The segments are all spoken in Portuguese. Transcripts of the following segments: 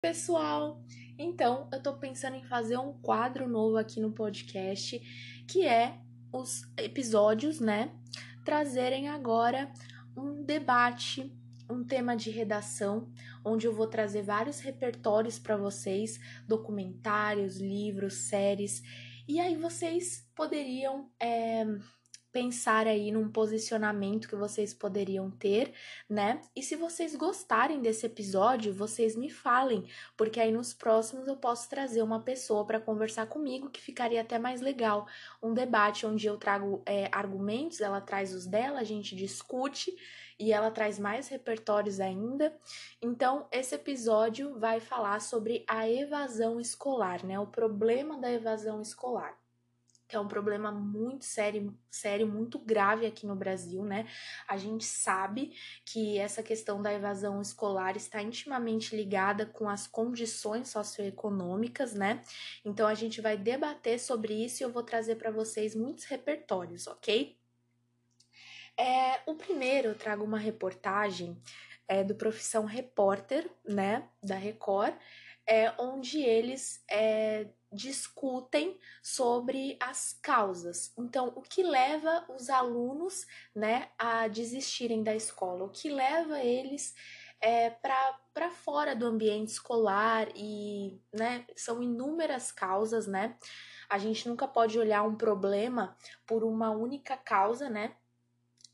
pessoal! Então, eu tô pensando em fazer um quadro novo aqui no podcast, que é os episódios, né? Trazerem agora um debate, um tema de redação, onde eu vou trazer vários repertórios para vocês, documentários, livros, séries, e aí vocês poderiam. É pensar aí num posicionamento que vocês poderiam ter, né? E se vocês gostarem desse episódio, vocês me falem, porque aí nos próximos eu posso trazer uma pessoa para conversar comigo, que ficaria até mais legal. Um debate onde eu trago é, argumentos, ela traz os dela, a gente discute e ela traz mais repertórios ainda. Então, esse episódio vai falar sobre a evasão escolar, né? O problema da evasão escolar que é um problema muito sério, sério, muito grave aqui no Brasil, né? A gente sabe que essa questão da evasão escolar está intimamente ligada com as condições socioeconômicas, né? Então a gente vai debater sobre isso e eu vou trazer para vocês muitos repertórios, ok? É, o primeiro eu trago uma reportagem é, do Profissão Repórter, né, da Record, é, onde eles é, discutem sobre as causas. Então, o que leva os alunos né, a desistirem da escola? O que leva eles é, para fora do ambiente escolar? E né, são inúmeras causas, né? A gente nunca pode olhar um problema por uma única causa, né?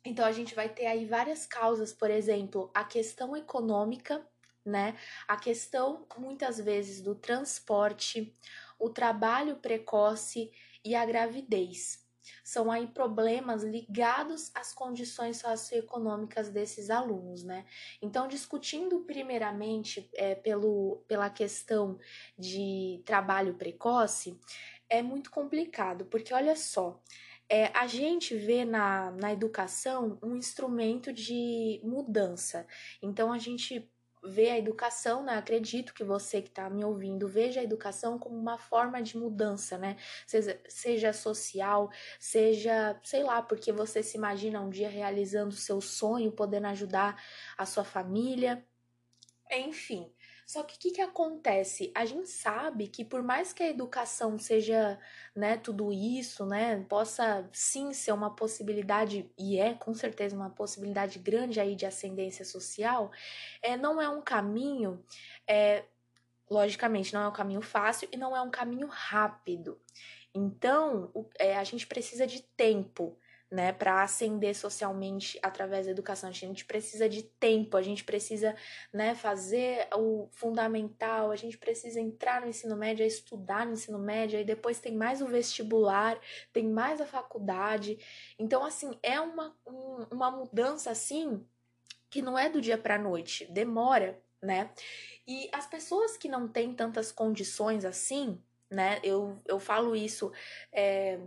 Então a gente vai ter aí várias causas, por exemplo, a questão econômica, né? A questão muitas vezes do transporte, o trabalho precoce e a gravidez. São aí problemas ligados às condições socioeconômicas desses alunos, né? Então, discutindo primeiramente é, pelo, pela questão de trabalho precoce, é muito complicado, porque olha só, é, a gente vê na, na educação um instrumento de mudança. Então, a gente vê a educação, né? Acredito que você que está me ouvindo veja a educação como uma forma de mudança, né? Seja, seja social, seja, sei lá, porque você se imagina um dia realizando seu sonho, podendo ajudar a sua família. Enfim, só que o que, que acontece? A gente sabe que por mais que a educação seja né, tudo isso, né, possa sim ser uma possibilidade, e é com certeza uma possibilidade grande aí de ascendência social, é, não é um caminho, é, logicamente, não é um caminho fácil e não é um caminho rápido. Então, é, a gente precisa de tempo né, para ascender socialmente através da educação. A gente precisa de tempo, a gente precisa, né, fazer o fundamental, a gente precisa entrar no ensino médio, estudar no ensino médio, e depois tem mais o vestibular, tem mais a faculdade. Então, assim, é uma, um, uma mudança assim que não é do dia para noite, demora, né? E as pessoas que não têm tantas condições assim, né? Eu, eu falo isso é,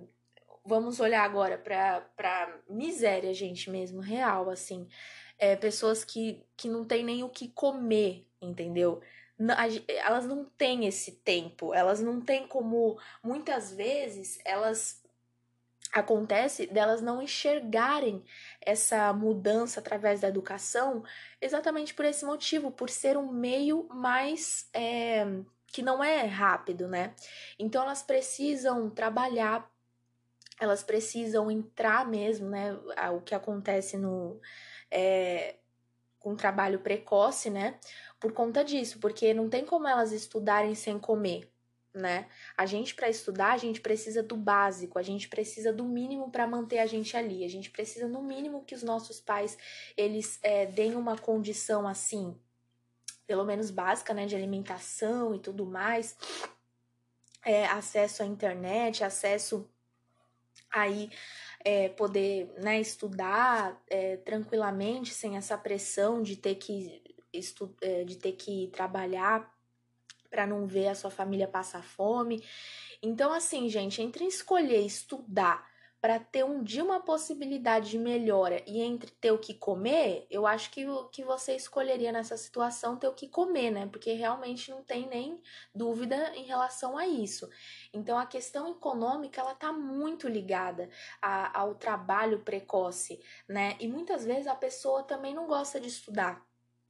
vamos olhar agora pra, pra miséria, gente, mesmo, real, assim. É, pessoas que, que não tem nem o que comer, entendeu? Elas não têm esse tempo, elas não têm como, muitas vezes, elas acontece delas não enxergarem essa mudança através da educação exatamente por esse motivo, por ser um meio mais é, que não é rápido, né? Então elas precisam trabalhar elas precisam entrar mesmo, né? O que acontece no. É, com trabalho precoce, né? Por conta disso, porque não tem como elas estudarem sem comer, né? A gente para estudar, a gente precisa do básico, a gente precisa do mínimo para manter a gente ali. A gente precisa no mínimo que os nossos pais eles é, deem uma condição assim, pelo menos básica, né, de alimentação e tudo mais, é, acesso à internet, acesso aí é, poder né, estudar é, tranquilamente sem essa pressão de ter que estu é, de ter que trabalhar para não ver a sua família passar fome. Então, assim, gente, entre escolher estudar para ter um dia uma possibilidade de melhora e entre ter o que comer, eu acho que que você escolheria nessa situação ter o que comer, né? Porque realmente não tem nem dúvida em relação a isso. Então a questão econômica ela tá muito ligada a, ao trabalho precoce, né? E muitas vezes a pessoa também não gosta de estudar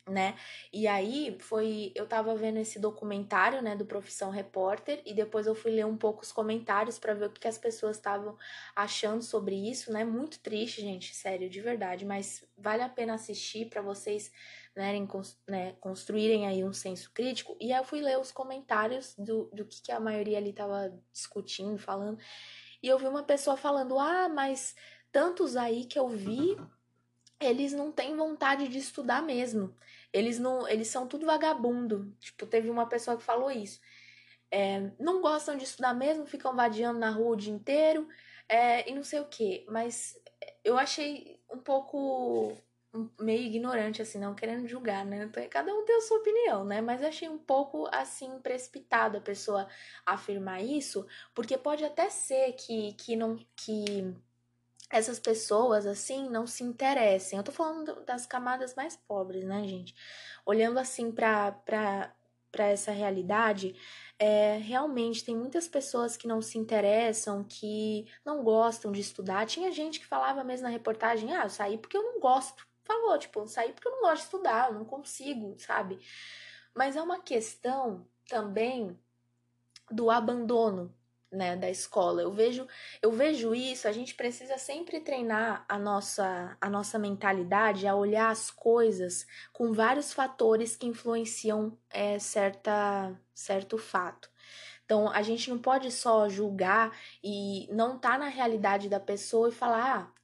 né? E aí foi, eu tava vendo esse documentário, né, do Profissão Repórter e depois eu fui ler um pouco os comentários para ver o que, as pessoas estavam achando sobre isso, né? Muito triste, gente, sério, de verdade, mas vale a pena assistir para vocês né, né, construírem aí um senso crítico. E aí eu fui ler os comentários do, do que, que a maioria ali tava discutindo, falando. E eu vi uma pessoa falando: "Ah, mas tantos aí que eu vi eles não têm vontade de estudar mesmo. Eles não, eles são tudo vagabundo. Tipo, teve uma pessoa que falou isso. É, não gostam de estudar mesmo, ficam vadiando na rua o dia inteiro é, e não sei o que. Mas eu achei um pouco meio ignorante, assim, não querendo julgar, né? Então, cada um tem a sua opinião, né? Mas achei um pouco, assim, precipitado a pessoa afirmar isso, porque pode até ser que, que não. que essas pessoas, assim, não se interessem. Eu tô falando das camadas mais pobres, né, gente? Olhando, assim, pra essa realidade, é, realmente tem muitas pessoas que não se interessam, que não gostam de estudar. Tinha gente que falava mesmo na reportagem: ah, eu saí porque eu não gosto. Falou, tipo, eu saí porque eu não gosto de estudar, eu não consigo, sabe? Mas é uma questão também do abandono né, da escola. Eu vejo, eu vejo isso, a gente precisa sempre treinar a nossa, a nossa mentalidade a olhar as coisas com vários fatores que influenciam é, certa, certo fato. Então, a gente não pode só julgar e não tá na realidade da pessoa e falar, ah,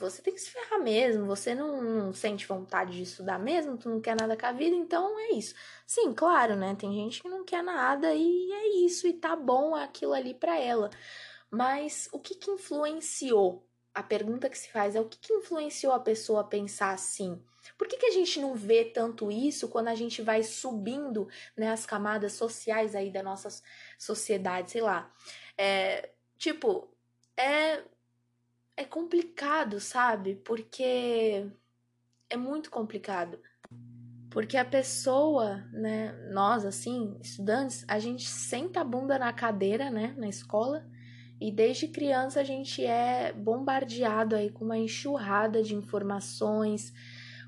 você tem que se ferrar mesmo, você não, não, sente vontade de estudar mesmo, tu não quer nada com a vida, então é isso. Sim, claro, né? Tem gente que não quer nada e é isso, e tá bom aquilo ali para ela. Mas o que que influenciou? A pergunta que se faz é o que que influenciou a pessoa a pensar assim? Por que, que a gente não vê tanto isso quando a gente vai subindo né, as camadas sociais aí da nossa sociedade, sei lá? É, tipo, é é complicado, sabe? Porque é muito complicado. Porque a pessoa, né, nós assim, estudantes, a gente senta a bunda na cadeira, né, na escola, e desde criança a gente é bombardeado aí com uma enxurrada de informações,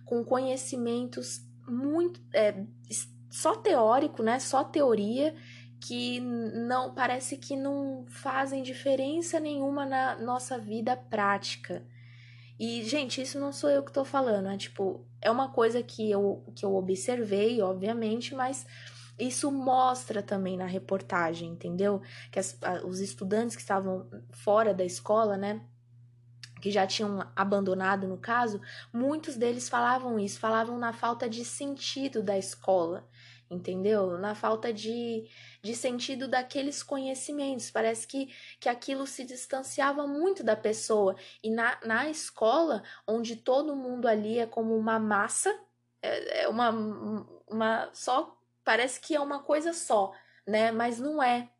com conhecimentos muito é, só teórico, né, só teoria que não parece que não fazem diferença nenhuma na nossa vida prática. E, gente, isso não sou eu que tô falando, é tipo, é uma coisa que eu, que eu observei, obviamente, mas isso mostra também na reportagem, entendeu? Que as, os estudantes que estavam fora da escola, né, que já tinham abandonado no caso, muitos deles falavam isso, falavam na falta de sentido da escola, entendeu? Na falta de, de sentido daqueles conhecimentos. Parece que, que aquilo se distanciava muito da pessoa. E na, na escola, onde todo mundo ali é como uma massa, é, é uma, uma só. Parece que é uma coisa só, né? Mas não é.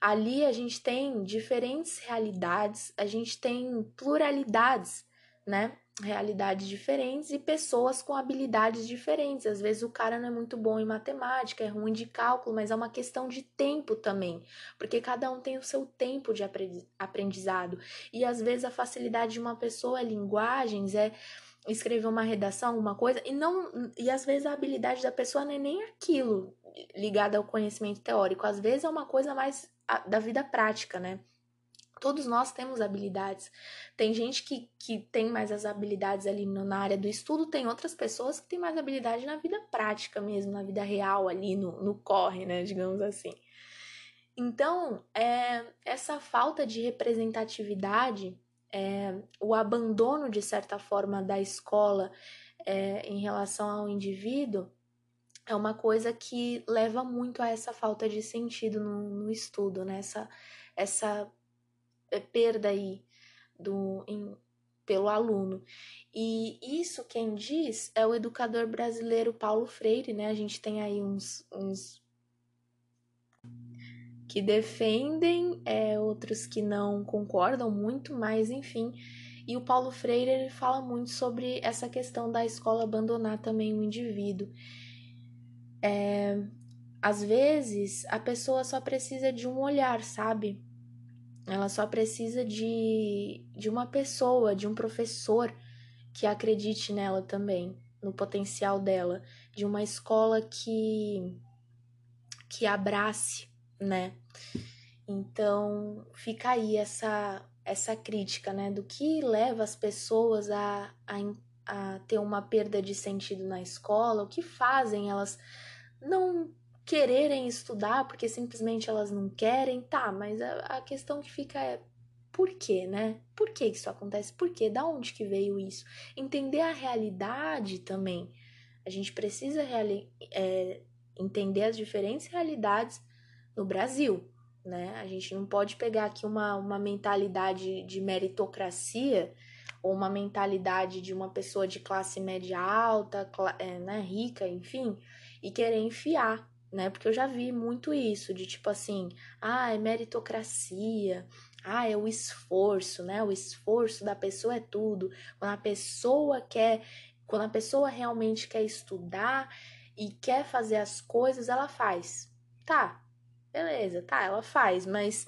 Ali a gente tem diferentes realidades, a gente tem pluralidades, né? Realidades diferentes e pessoas com habilidades diferentes. Às vezes o cara não é muito bom em matemática, é ruim de cálculo, mas é uma questão de tempo também, porque cada um tem o seu tempo de aprendizado. E às vezes a facilidade de uma pessoa é linguagens, é escrever uma redação, alguma coisa, e não e às vezes a habilidade da pessoa não é nem aquilo ligado ao conhecimento teórico, às vezes é uma coisa mais da vida prática, né? Todos nós temos habilidades. Tem gente que, que tem mais as habilidades ali na área do estudo, tem outras pessoas que têm mais habilidade na vida prática mesmo, na vida real, ali no, no corre, né? Digamos assim. Então, é, essa falta de representatividade, é, o abandono, de certa forma, da escola é, em relação ao indivíduo, é uma coisa que leva muito a essa falta de sentido no, no estudo, né? Essa, essa perda aí do, em, pelo aluno. E isso quem diz é o educador brasileiro Paulo Freire, né? A gente tem aí uns, uns que defendem, é, outros que não concordam muito, mas enfim. E o Paulo Freire ele fala muito sobre essa questão da escola abandonar também o indivíduo. É, às vezes a pessoa só precisa de um olhar, sabe? Ela só precisa de, de uma pessoa, de um professor que acredite nela também, no potencial dela, de uma escola que que abrace, né? Então, fica aí essa essa crítica, né, do que leva as pessoas a, a, a ter uma perda de sentido na escola, o que fazem elas não quererem estudar porque simplesmente elas não querem, tá, mas a, a questão que fica é por quê, né? Por que isso acontece? Por quê? Da onde que veio isso? Entender a realidade também. A gente precisa é, entender as diferentes realidades no Brasil, né? A gente não pode pegar aqui uma, uma mentalidade de meritocracia ou uma mentalidade de uma pessoa de classe média alta, é, né, rica, enfim, e querer enfiar, né? Porque eu já vi muito isso, de tipo assim, ah, é meritocracia, ah, é o esforço, né? O esforço da pessoa é tudo. Quando a pessoa quer, quando a pessoa realmente quer estudar e quer fazer as coisas, ela faz. Tá, beleza, tá, ela faz, mas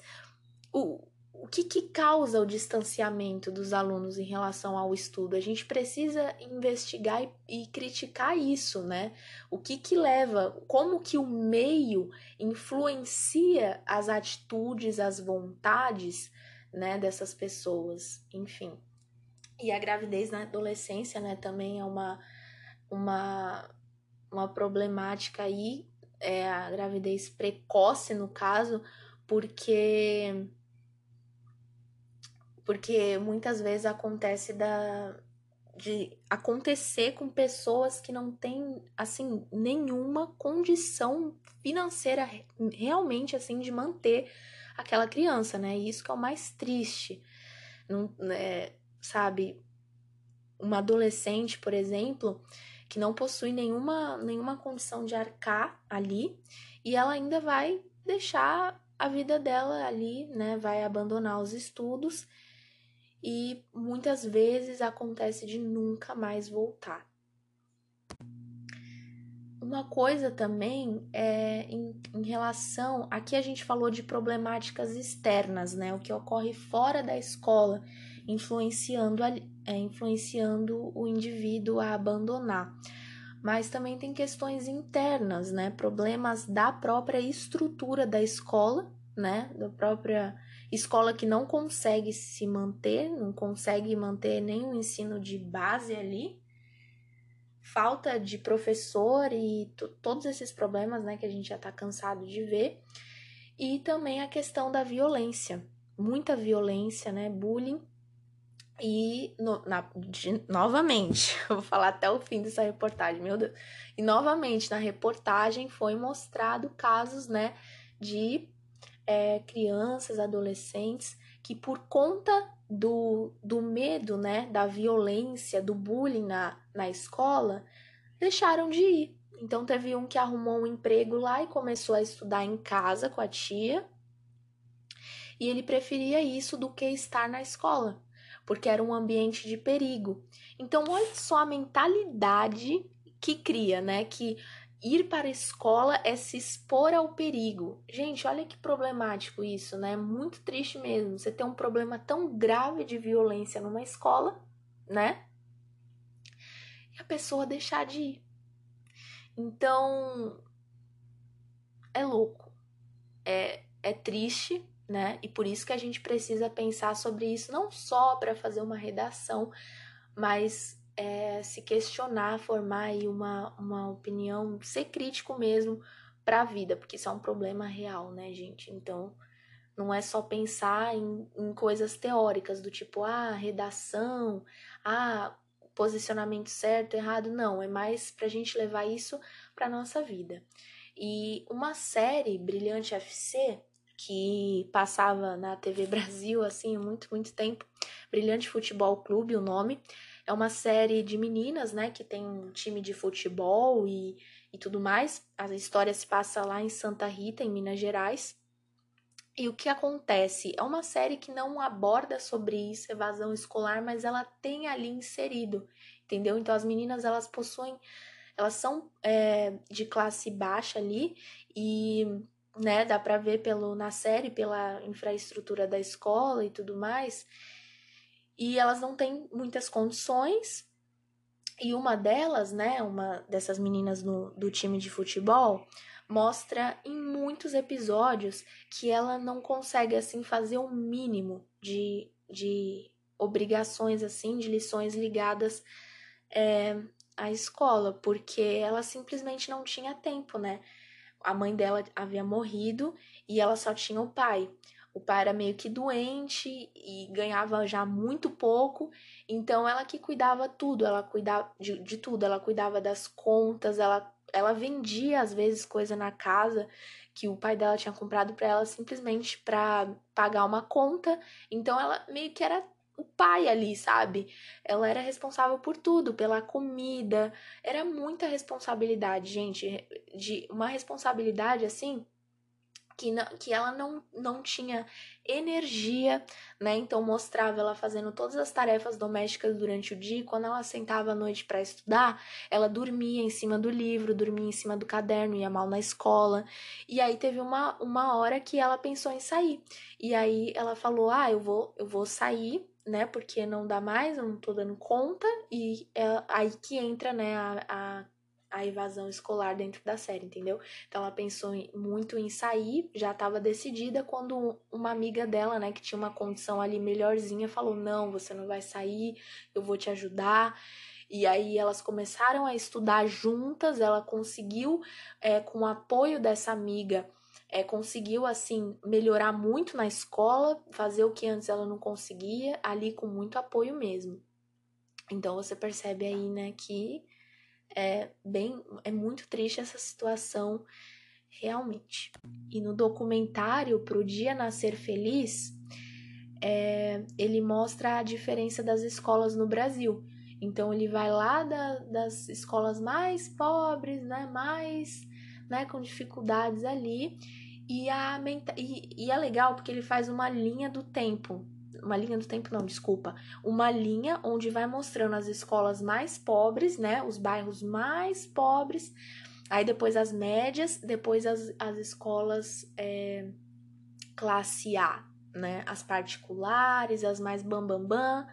o, o que, que causa o distanciamento dos alunos em relação ao estudo? A gente precisa investigar e, e, criticar isso, né? O que que leva, como que o meio influencia as atitudes, as vontades, né, dessas pessoas, enfim. E a gravidez na adolescência, né, também é uma, uma, uma problemática aí é a gravidez precoce, no caso, porque porque muitas vezes acontece da de acontecer com pessoas que não têm assim nenhuma condição financeira realmente assim de manter aquela criança, né? E isso que é o mais triste. Não, é, sabe, uma adolescente, por exemplo, que não possui nenhuma, nenhuma condição de arcar ali e ela ainda vai deixar a vida dela ali, né? Vai abandonar os estudos e muitas vezes acontece de nunca mais voltar. Uma coisa também é em, em, relação. Aqui a gente falou de problemáticas externas, né? O que ocorre fora da escola, influenciando, é, influenciando o indivíduo a abandonar. Mas também tem questões internas, né? Problemas da própria estrutura da escola, né? Da própria escola que não consegue se manter, não consegue manter nenhum ensino de base ali. Falta de professor e todos esses problemas, né, que a gente já tá cansado de ver. E também a questão da violência, muita violência, né, bullying e no, na, de, novamente, eu vou falar até o fim dessa reportagem, meu Deus. E novamente, na reportagem foi mostrado casos, né, de é, crianças, adolescentes que por conta do, do medo, né, da violência, do bullying na, na escola, deixaram de ir. Então teve um que arrumou um emprego lá e começou a estudar em casa com a tia. E ele preferia isso do que estar na escola porque era um ambiente de perigo. Então, olha só a mentalidade que cria, né? Que ir para a escola é se expor ao perigo. Gente, olha que problemático isso, né? Muito triste mesmo. Você ter um problema tão grave de violência numa escola, né? E a pessoa deixar de ir. Então, é louco. É, é triste, né? E por isso que a gente precisa pensar sobre isso, não só para fazer uma redação, mas é, se questionar, formar aí uma, uma opinião, ser crítico mesmo para a vida, porque isso é um problema real, né, gente? Então, não é só pensar em, em coisas teóricas, do tipo, ah, redação, ah, posicionamento certo, errado, não, é mais para a gente levar isso para nossa vida. E uma série, Brilhante FC, que passava na TV Brasil assim há muito, muito tempo. Brilhante Futebol Clube, o nome. É uma série de meninas, né, que tem um time de futebol e, e tudo mais. A história se passa lá em Santa Rita, em Minas Gerais. E o que acontece? É uma série que não aborda sobre isso, evasão escolar, mas ela tem ali inserido, entendeu? Então as meninas elas possuem, elas são é, de classe baixa ali e né? Dá para ver pelo na série, pela infraestrutura da escola e tudo mais. E elas não têm muitas condições. E uma delas, né, uma dessas meninas no, do time de futebol, mostra em muitos episódios que ela não consegue, assim, fazer o um mínimo de, de obrigações, assim, de lições ligadas é, à escola, porque ela simplesmente não tinha tempo, né? A mãe dela havia morrido e ela só tinha o pai. O pai era meio que doente e ganhava já muito pouco, então ela que cuidava tudo, ela cuidava de, de tudo, ela cuidava das contas, ela, ela vendia às vezes coisa na casa que o pai dela tinha comprado para ela simplesmente para pagar uma conta, então ela meio que era o pai ali, sabe? Ela era responsável por tudo, pela comida, era muita responsabilidade, gente, de uma responsabilidade assim que, não, que ela não, não tinha energia, né? Então mostrava ela fazendo todas as tarefas domésticas durante o dia. Quando ela sentava à noite para estudar, ela dormia em cima do livro, dormia em cima do caderno, ia mal na escola. E aí teve uma, uma hora que ela pensou em sair. E aí ela falou: "Ah, eu vou eu vou sair né? Porque não dá mais, eu não tô dando conta. E é aí que entra, né, a, a a evasão escolar dentro da série, entendeu? Então ela pensou muito em sair, já estava decidida quando uma amiga dela, né, que tinha uma condição ali melhorzinha, falou: "Não, você não vai sair, eu vou te ajudar". E aí elas começaram a estudar juntas, ela conseguiu, é, com o apoio dessa amiga, é, conseguiu assim melhorar muito na escola, fazer o que antes ela não conseguia, ali com muito apoio mesmo. Então você percebe aí, né, que é bem, é muito triste essa situação realmente. E no documentário Pro Dia Nascer Feliz, é, ele mostra a diferença das escolas no Brasil. Então ele vai lá da, das escolas mais pobres, né, mais, né, com dificuldades ali, e, a, e, e é legal porque ele faz uma linha do tempo uma linha do tempo não, desculpa, uma linha onde vai mostrando as escolas mais pobres, né, os bairros mais pobres, aí depois as médias, depois as, as escolas é, classe A, né, as particulares, as mais bambambam, bam, bam.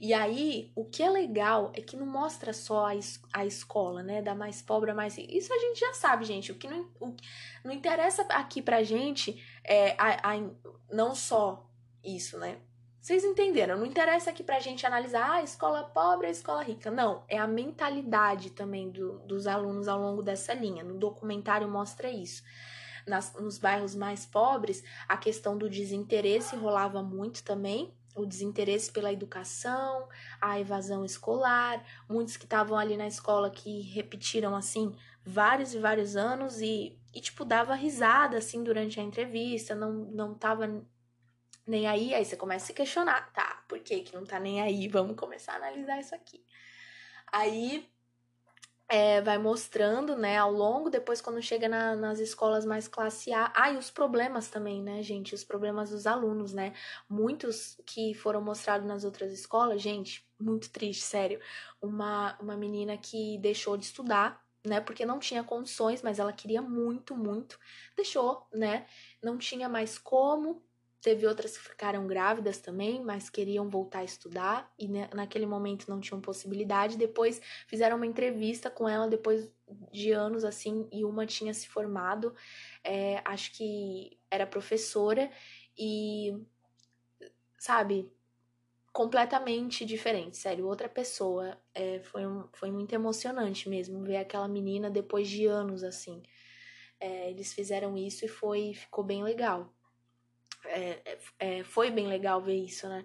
E aí, o que é legal é que não mostra só a, es a escola, né? Da mais pobre a mais. Isso a gente já sabe, gente. O que não, o, não interessa aqui pra gente é a, a, não só isso, né? Vocês entenderam? Não interessa aqui pra gente analisar ah, a escola pobre, a escola rica. Não, é a mentalidade também do, dos alunos ao longo dessa linha. No documentário mostra isso. Nas, nos bairros mais pobres, a questão do desinteresse rolava muito também, o desinteresse pela educação, a evasão escolar, muitos que estavam ali na escola que repetiram assim vários e vários anos e, e tipo dava risada assim durante a entrevista, não não tava nem aí, aí você começa a se questionar, tá? Por que que não tá nem aí? Vamos começar a analisar isso aqui. Aí é, vai mostrando, né, ao longo, depois quando chega na, nas escolas mais classe A. Ah, e os problemas também, né, gente? Os problemas dos alunos, né? Muitos que foram mostrados nas outras escolas, gente, muito triste, sério. Uma, uma menina que deixou de estudar, né, porque não tinha condições, mas ela queria muito, muito. Deixou, né? Não tinha mais como, Teve outras que ficaram grávidas também, mas queriam voltar a estudar e naquele momento não tinham possibilidade. Depois fizeram uma entrevista com ela depois de anos assim e uma tinha se formado, é, acho que era professora e sabe completamente diferente, sério, outra pessoa. É, foi, um, foi muito emocionante mesmo ver aquela menina depois de anos assim. É, eles fizeram isso e foi ficou bem legal é, é, foi bem legal ver isso, né?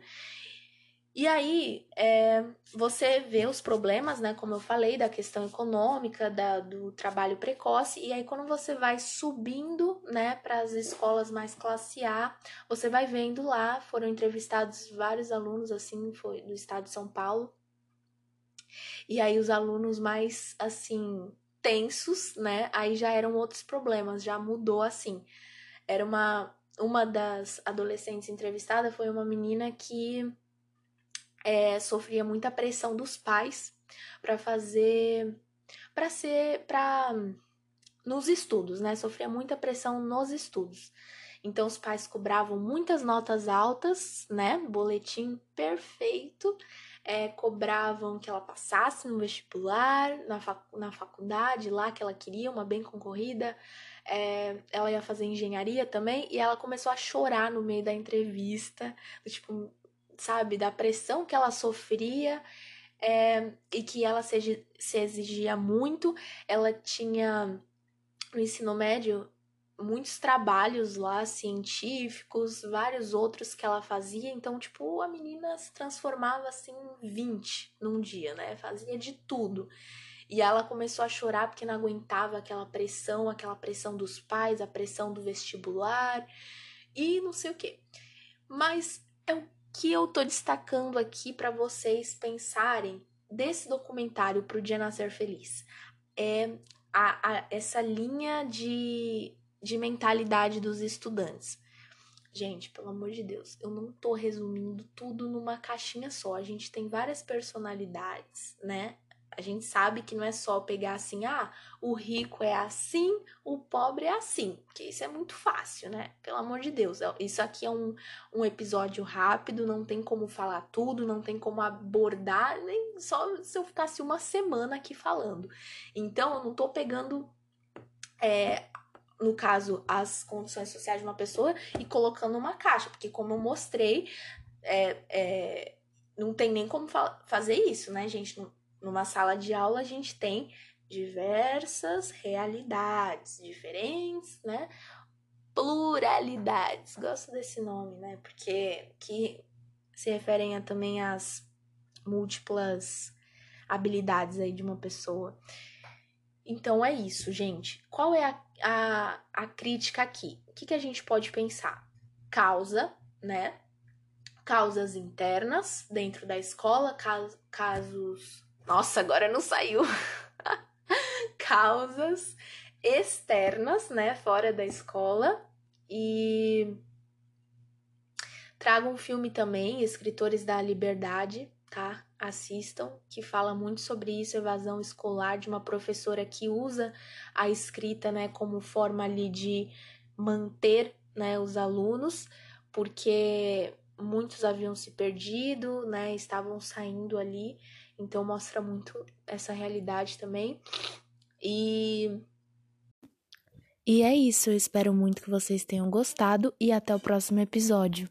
E aí, é, você vê os problemas, né? Como eu falei, da questão econômica, da, do trabalho precoce. E aí, quando você vai subindo, né, para as escolas mais classe A, você vai vendo lá, foram entrevistados vários alunos, assim, foi do estado de São Paulo. E aí, os alunos mais, assim, tensos, né? Aí já eram outros problemas, já mudou, assim. Era uma uma das adolescentes entrevistada foi uma menina que é, sofria muita pressão dos pais para fazer para ser para nos estudos, né? Sofria muita pressão nos estudos. Então os pais cobravam muitas notas altas, né? Boletim perfeito. é, cobravam que ela passasse no vestibular, na, fac na faculdade lá que ela queria, uma bem concorrida. É, ela ia fazer engenharia também, e ela começou a chorar no meio da entrevista, tipo, sabe, da pressão que ela sofria é, e que ela se, se exigia muito. Ela tinha no ensino médio muitos trabalhos lá científicos, vários outros que ela fazia, então tipo, a menina se transformava assim em 20 num dia, né? Fazia de tudo. E ela começou a chorar porque não aguentava aquela pressão, aquela pressão dos pais, a pressão do vestibular e não sei o quê. Mas é o que eu tô destacando aqui para vocês pensarem desse documentário Pro Dia Nascer Feliz. É a, a, essa linha de, de mentalidade dos estudantes. Gente, pelo amor de Deus, eu não tô resumindo tudo numa caixinha só. A gente tem várias personalidades, né? A gente sabe que não é só pegar assim, ah, o rico é assim, o pobre é assim. Porque isso é muito fácil, né? Pelo amor de Deus. É, isso aqui é um, um episódio rápido, não tem como falar tudo, não tem como abordar, nem só se eu ficasse uma semana aqui falando. Então, eu não tô pegando. É, no caso, as condições sociais de uma pessoa e colocando uma caixa, porque como eu mostrei, é, é, não tem nem como fazer isso, né, gente? Não, numa sala de aula a gente tem diversas realidades diferentes, né? Pluralidades. Gosto desse nome, né? Porque que se referem a, também às múltiplas habilidades aí de uma pessoa. Então é isso, gente. Qual é a, a, a crítica aqui? O que, que a gente pode pensar? Causa, né? Causas internas dentro da escola, casos nossa, agora não saiu. Causas externas, né, fora da escola. E trago um filme também, Escritores da Liberdade, tá? Assistam, que fala muito sobre isso, evasão escolar, de uma professora que usa a escrita, né, como forma ali de manter, né, os alunos, porque muitos haviam se perdido, né, estavam saindo ali então mostra muito essa realidade também. E e é isso, eu espero muito que vocês tenham gostado e até o próximo episódio.